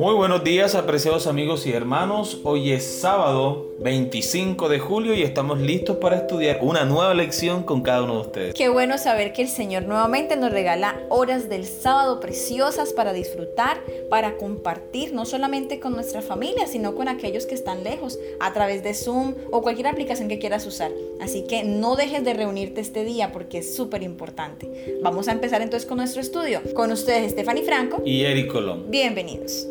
Muy buenos días, apreciados amigos y hermanos. Hoy es sábado 25 de julio y estamos listos para estudiar una nueva lección con cada uno de ustedes. Qué bueno saber que el Señor nuevamente nos regala horas del sábado preciosas para disfrutar, para compartir, no solamente con nuestra familia, sino con aquellos que están lejos, a través de Zoom o cualquier aplicación que quieras usar. Así que no dejes de reunirte este día porque es súper importante. Vamos a empezar entonces con nuestro estudio. Con ustedes, Stephanie Franco y Eric Colón. Bienvenidos.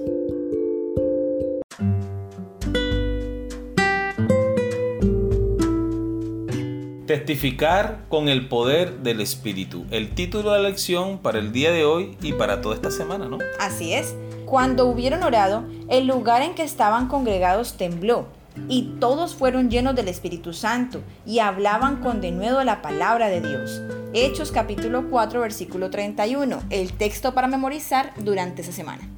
Testificar con el poder del Espíritu. El título de la lección para el día de hoy y para toda esta semana, ¿no? Así es. Cuando hubieron orado, el lugar en que estaban congregados tembló, y todos fueron llenos del Espíritu Santo, y hablaban con denuedo la palabra de Dios. Hechos capítulo 4, versículo 31, el texto para memorizar durante esa semana.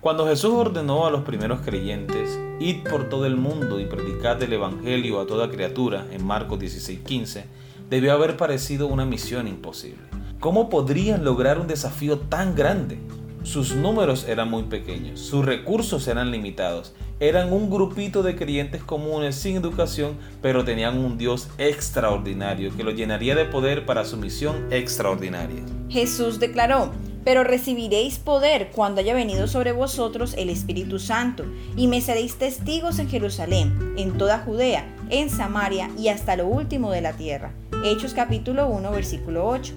Cuando Jesús ordenó a los primeros creyentes, id por todo el mundo y predicad el Evangelio a toda criatura, en Marcos 16:15, debió haber parecido una misión imposible. ¿Cómo podrían lograr un desafío tan grande? Sus números eran muy pequeños, sus recursos eran limitados, eran un grupito de creyentes comunes sin educación, pero tenían un Dios extraordinario que los llenaría de poder para su misión extraordinaria. Jesús declaró, pero recibiréis poder cuando haya venido sobre vosotros el Espíritu Santo, y me seréis testigos en Jerusalén, en toda Judea, en Samaria y hasta lo último de la tierra. Hechos capítulo 1, versículo 8.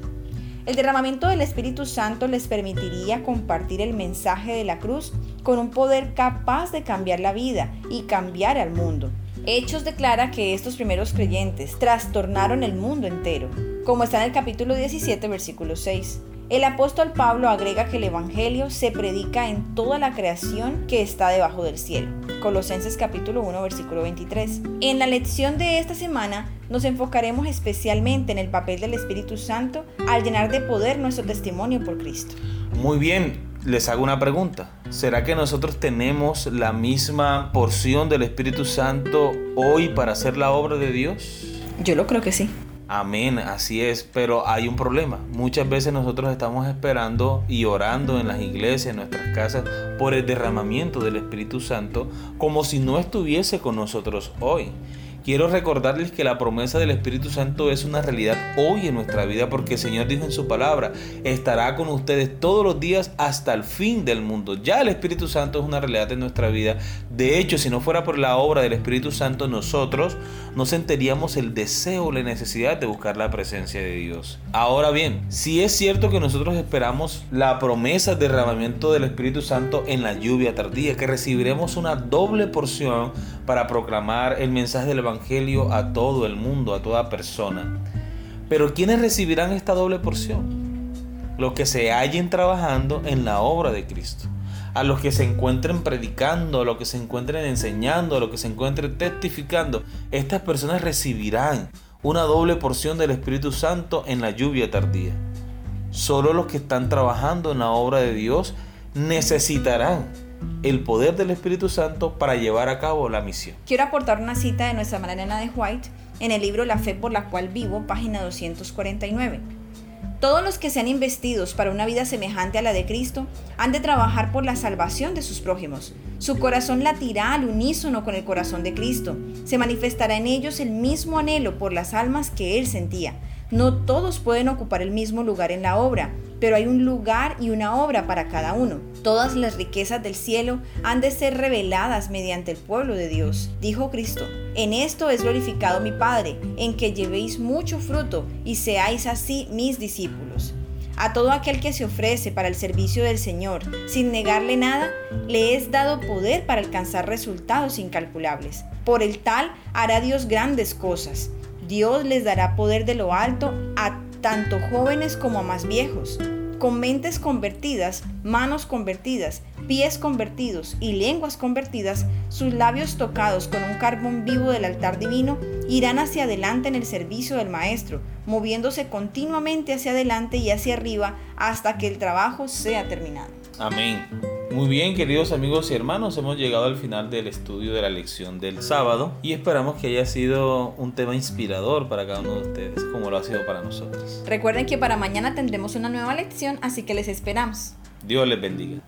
El derramamiento del Espíritu Santo les permitiría compartir el mensaje de la cruz con un poder capaz de cambiar la vida y cambiar al mundo. Hechos declara que estos primeros creyentes trastornaron el mundo entero, como está en el capítulo 17, versículo 6. El apóstol Pablo agrega que el Evangelio se predica en toda la creación que está debajo del cielo. Colosenses capítulo 1 versículo 23. En la lección de esta semana nos enfocaremos especialmente en el papel del Espíritu Santo al llenar de poder nuestro testimonio por Cristo. Muy bien, les hago una pregunta. ¿Será que nosotros tenemos la misma porción del Espíritu Santo hoy para hacer la obra de Dios? Yo lo creo que sí. Amén, así es, pero hay un problema. Muchas veces nosotros estamos esperando y orando en las iglesias, en nuestras casas, por el derramamiento del Espíritu Santo, como si no estuviese con nosotros hoy. Quiero recordarles que la promesa del Espíritu Santo es una realidad hoy en nuestra vida porque el Señor dijo en su palabra, estará con ustedes todos los días hasta el fin del mundo. Ya el Espíritu Santo es una realidad en nuestra vida. De hecho, si no fuera por la obra del Espíritu Santo, nosotros no sentiríamos el deseo la necesidad de buscar la presencia de Dios. Ahora bien, si es cierto que nosotros esperamos la promesa de derramamiento del Espíritu Santo en la lluvia tardía, que recibiremos una doble porción para proclamar el mensaje del Evangelio a todo el mundo, a toda persona. Pero ¿quiénes recibirán esta doble porción? Los que se hallen trabajando en la obra de Cristo. A los que se encuentren predicando, a los que se encuentren enseñando, a los que se encuentren testificando. Estas personas recibirán una doble porción del Espíritu Santo en la lluvia tardía. Solo los que están trabajando en la obra de Dios necesitarán el poder del Espíritu Santo para llevar a cabo la misión. Quiero aportar una cita de nuestra Magdalena de White en el libro La fe por la cual vivo, página 249. Todos los que sean investidos para una vida semejante a la de Cristo han de trabajar por la salvación de sus prójimos. Su corazón latirá al unísono con el corazón de Cristo. Se manifestará en ellos el mismo anhelo por las almas que Él sentía. No todos pueden ocupar el mismo lugar en la obra, pero hay un lugar y una obra para cada uno. Todas las riquezas del cielo han de ser reveladas mediante el pueblo de Dios, dijo Cristo. En esto es glorificado mi Padre, en que llevéis mucho fruto y seáis así mis discípulos. A todo aquel que se ofrece para el servicio del Señor, sin negarle nada, le es dado poder para alcanzar resultados incalculables. Por el tal hará Dios grandes cosas. Dios les dará poder de lo alto tanto jóvenes como a más viejos, con mentes convertidas, manos convertidas, pies convertidos y lenguas convertidas, sus labios tocados con un carbón vivo del altar divino, irán hacia adelante en el servicio del Maestro, moviéndose continuamente hacia adelante y hacia arriba hasta que el trabajo sea terminado. Amén. Muy bien, queridos amigos y hermanos, hemos llegado al final del estudio de la lección del sábado y esperamos que haya sido un tema inspirador para cada uno de ustedes, como lo ha sido para nosotros. Recuerden que para mañana tendremos una nueva lección, así que les esperamos. Dios les bendiga.